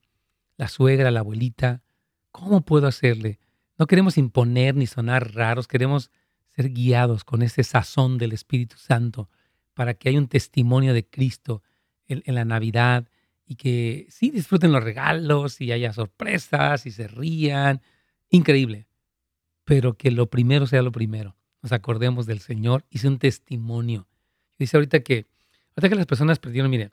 [SPEAKER 2] la suegra, la abuelita. ¿Cómo puedo hacerle? No queremos imponer ni sonar raros, queremos ser guiados con ese sazón del Espíritu Santo para que haya un testimonio de Cristo en, la Navidad y que sí disfruten los regalos y haya sorpresas y se rían. Increíble. Pero que lo primero sea lo primero. Nos acordemos del Señor sea un testimonio. Dice ahorita que, ahorita que las personas perdieron, mire,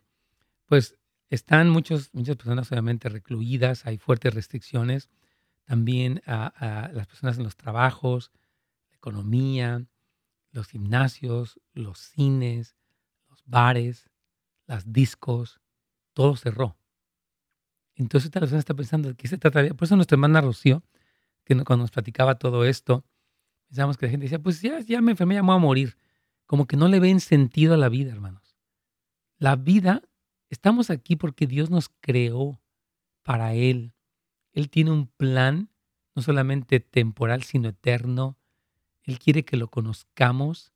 [SPEAKER 2] pues están muchos, muchas personas obviamente recluidas, hay fuertes restricciones. También a las personas en los trabajos, economía, los gimnasios, los cines, los bares, las discos, todo cerró. Entonces esta persona está pensando, ¿qué se trata? Por eso nuestra hermana Rocío, que cuando nos platicaba todo esto, pensábamos que la gente decía, pues ya, me enfermé, ya me voy a morir. Como que no le ven sentido a la vida, hermanos. La vida, estamos aquí porque Dios nos creó para Él. Él tiene un plan, no solamente temporal, sino eterno, él quiere que lo conozcamos,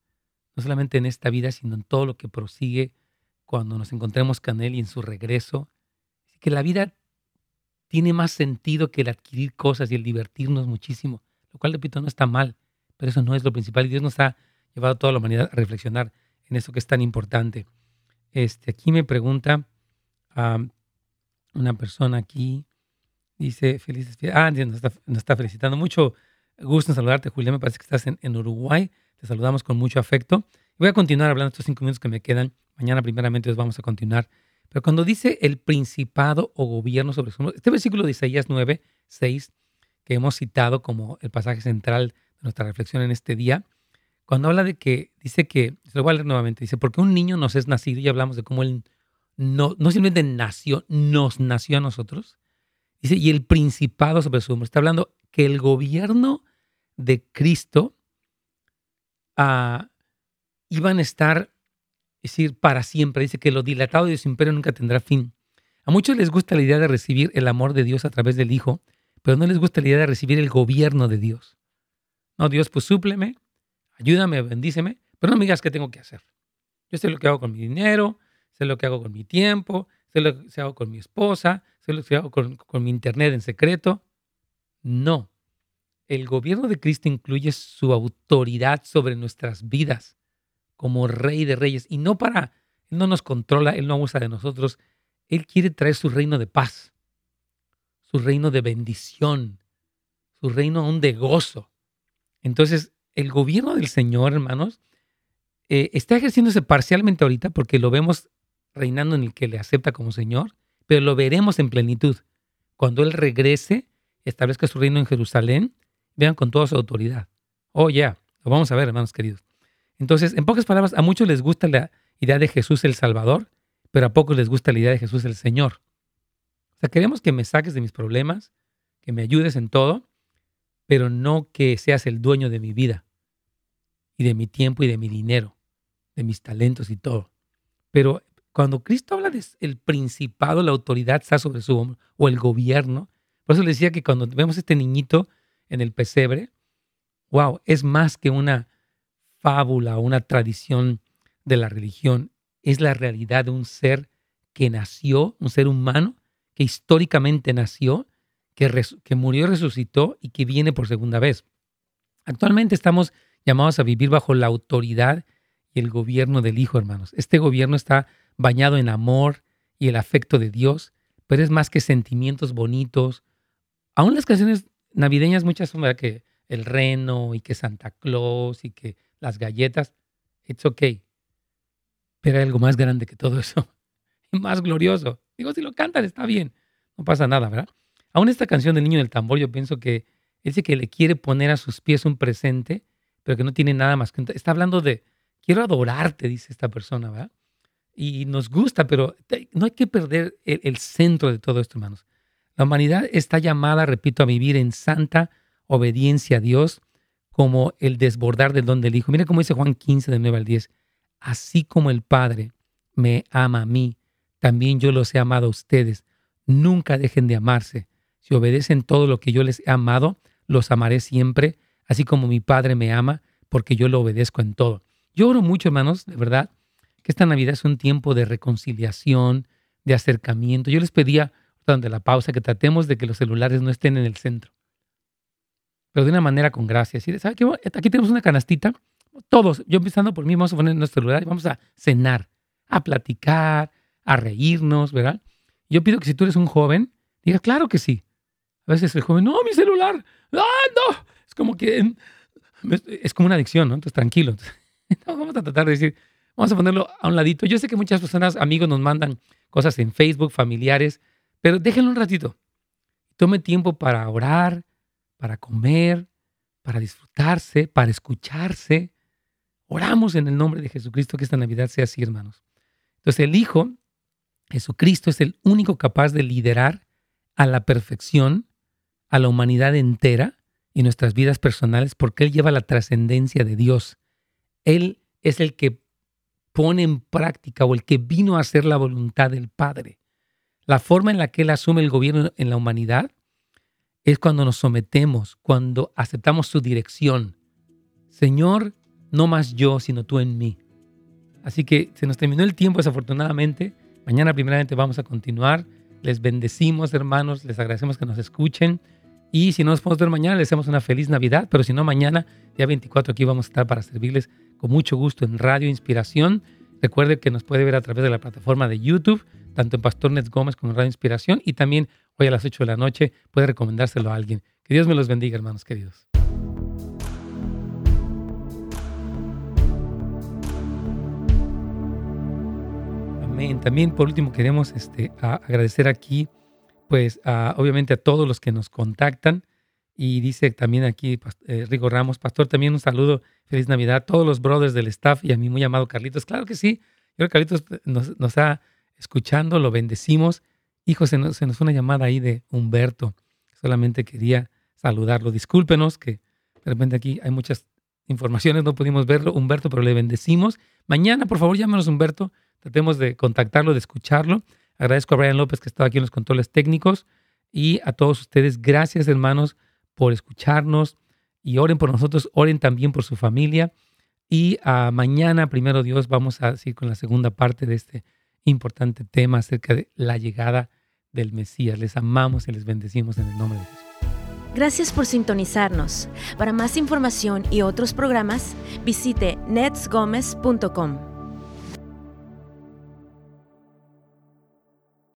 [SPEAKER 2] no solamente en esta vida, sino en todo lo que prosigue cuando nos encontremos con Él y en su regreso. Así que la vida tiene más sentido que el adquirir cosas y el divertirnos muchísimo, lo cual, repito, no está mal, pero eso no es lo principal. Y Dios nos ha llevado a toda la humanidad a reflexionar en eso que es tan importante. Este, aquí me pregunta a una persona aquí, dice, felices Ah, nos está, nos está felicitando mucho Gusto en saludarte, Julián. Me parece que estás en, Uruguay. Te saludamos con mucho afecto. Voy a continuar hablando estos cinco minutos que me quedan. Mañana, primeramente, vamos a continuar. Pero cuando dice el principado o gobierno sobre este versículo de Isaías 9, 6, que hemos citado como el pasaje central nuestra reflexión en este día, cuando habla de que, dice que, se lo voy a leer nuevamente, dice, porque un niño nos es nacido, y hablamos de cómo él no, no simplemente nació, nos nació a nosotros, dice, y el principado sobre su hombro. Está hablando que el gobierno de Cristo ah, iban a estar, es decir, para siempre. Dice que lo dilatado de su imperio nunca tendrá fin. A muchos les gusta la idea de recibir el amor de Dios a través del Hijo, pero no les gusta la idea de recibir el gobierno de Dios. No, Dios, pues súpleme, ayúdame, bendíceme, pero no me digas qué tengo que hacer. Yo sé lo que hago con mi dinero, sé lo que hago con mi tiempo, sé lo que hago con mi esposa, sé lo que hago con, mi internet en secreto. No, el gobierno de Cristo incluye su autoridad sobre nuestras vidas como rey de reyes y no para, Él no nos controla, Él no abusa de nosotros, Él quiere traer su reino de paz, su reino de bendición, su reino aún de gozo. Entonces, el gobierno del Señor, hermanos, eh, está ejerciéndose parcialmente ahorita porque lo vemos reinando en el que le acepta como Señor, pero lo veremos en plenitud. Cuando Él regrese, establezca su reino en Jerusalén vean con toda su autoridad. Oh, ya, lo vamos a ver, hermanos queridos. Entonces, en pocas palabras, a muchos les gusta la idea de Jesús el Salvador, pero a pocos les gusta la idea de Jesús el Señor. O sea, queremos que me saques de mis problemas, que me ayudes en todo, pero no que seas el dueño de mi vida y de mi tiempo y de mi dinero, de mis talentos y todo. Pero cuando Cristo habla del principado, la autoridad está sobre su hombro, o el gobierno, por eso le decía que cuando vemos a este niñito en el pesebre, wow, es más que una fábula, una tradición de la religión, es la realidad de un ser que nació, un ser humano que históricamente nació, que, que murió, resucitó y que viene por segunda vez. Actualmente estamos llamados a vivir bajo la autoridad y el gobierno del Hijo, hermanos. Este gobierno está bañado en amor y el afecto de Dios, pero es más que sentimientos bonitos. Aún las canciones navideñas, muchas son que el reno y que Santa Claus y que las galletas, it's okay. Pero hay algo más grande que todo eso, y más glorioso. Digo, si lo cantan está bien, no pasa nada, ¿verdad? Aún esta canción del niño del tambor, yo pienso que dice que le quiere poner a sus pies un presente, pero que no tiene nada más que... Está hablando de, quiero adorarte, dice esta persona, ¿verdad? Y nos gusta, pero no hay que perder el, centro de todo esto, hermanos. La humanidad está llamada, repito, a vivir en santa obediencia a Dios como el desbordar del don del Hijo. Mira cómo dice Juan 15, de 9 al 10. Así como el Padre me ama a mí, también yo los he amado a ustedes. Nunca dejen de amarse. Si obedecen todo lo que yo les he amado, los amaré siempre, así como mi Padre me ama, porque yo lo obedezco en todo. Yo oro mucho, hermanos, de verdad, que esta Navidad es un tiempo de reconciliación, de acercamiento. Yo les pedía, durante la pausa, que tratemos de que los celulares no estén en el centro, pero de una manera con gracia. ¿Sabe qué? Aquí tenemos una canastita, todos, yo empezando por mí, vamos a poner nuestro celular y vamos a cenar, a platicar, a reírnos, ¿verdad? Yo pido que si tú eres un joven, digas, claro que sí. A veces el joven, no, mi celular, ¡ah, no! Es como que, es como una adicción, ¿no? Entonces, tranquilo. vamos a tratar de decir, vamos a ponerlo a un ladito. Yo sé que muchas personas, amigos, nos mandan cosas en Facebook, familiares, pero déjenlo un ratito. Tome tiempo para orar, para comer, para disfrutarse, para escucharse. Oramos en el nombre de Jesucristo que esta Navidad sea así, hermanos. Entonces el Hijo, Jesucristo, es el único capaz de liderar a la perfección a la humanidad entera y nuestras vidas personales porque Él lleva la trascendencia de Dios. Él es el que pone en práctica o el que vino a hacer la voluntad del Padre. La forma en la que Él asume el gobierno en la humanidad es cuando nos sometemos, cuando aceptamos su dirección. Señor, no más yo, sino tú en mí. Así que se nos terminó el tiempo desafortunadamente. Mañana primeramente vamos a continuar. Les bendecimos, hermanos, les agradecemos que nos escuchen. Y si no nos podemos ver mañana, les deseamos una feliz Navidad, pero si no, mañana, día 24, aquí vamos a estar para servirles con mucho gusto en Radio Inspiración. Recuerde que nos puede ver a través de la plataforma de YouTube, tanto en Pastor Nets Gómez como en Radio Inspiración, y también hoy a las 8 de la noche puede recomendárselo a alguien. Que Dios me los bendiga, hermanos queridos. Amén. También por último queremos este, agradecer aquí pues obviamente a todos los que nos contactan. Y dice también aquí eh, Rigo Ramos, pastor, también un saludo, feliz Navidad a todos los brothers del staff y a mi muy amado Carlitos. Claro que sí, yo creo que Carlitos nos, nos está escuchando, lo bendecimos. Hijo, se nos, se nos fue una llamada ahí de Humberto. Solamente quería saludarlo. Discúlpenos que de repente aquí hay muchas informaciones, no pudimos verlo, Humberto, pero le bendecimos. Mañana, por favor, llámenos Humberto, tratemos de contactarlo, de escucharlo. Agradezco a Brian López que estaba aquí en los controles técnicos y a todos ustedes. Gracias, hermanos, por escucharnos y oren por nosotros, oren también por su familia. Y a mañana, primero Dios, vamos a seguir con la segunda parte de este importante tema acerca de la llegada del Mesías. Les amamos y les bendecimos en el nombre de Jesús.
[SPEAKER 1] Gracias por sintonizarnos. Para más información y otros programas, visite netsgomez.com.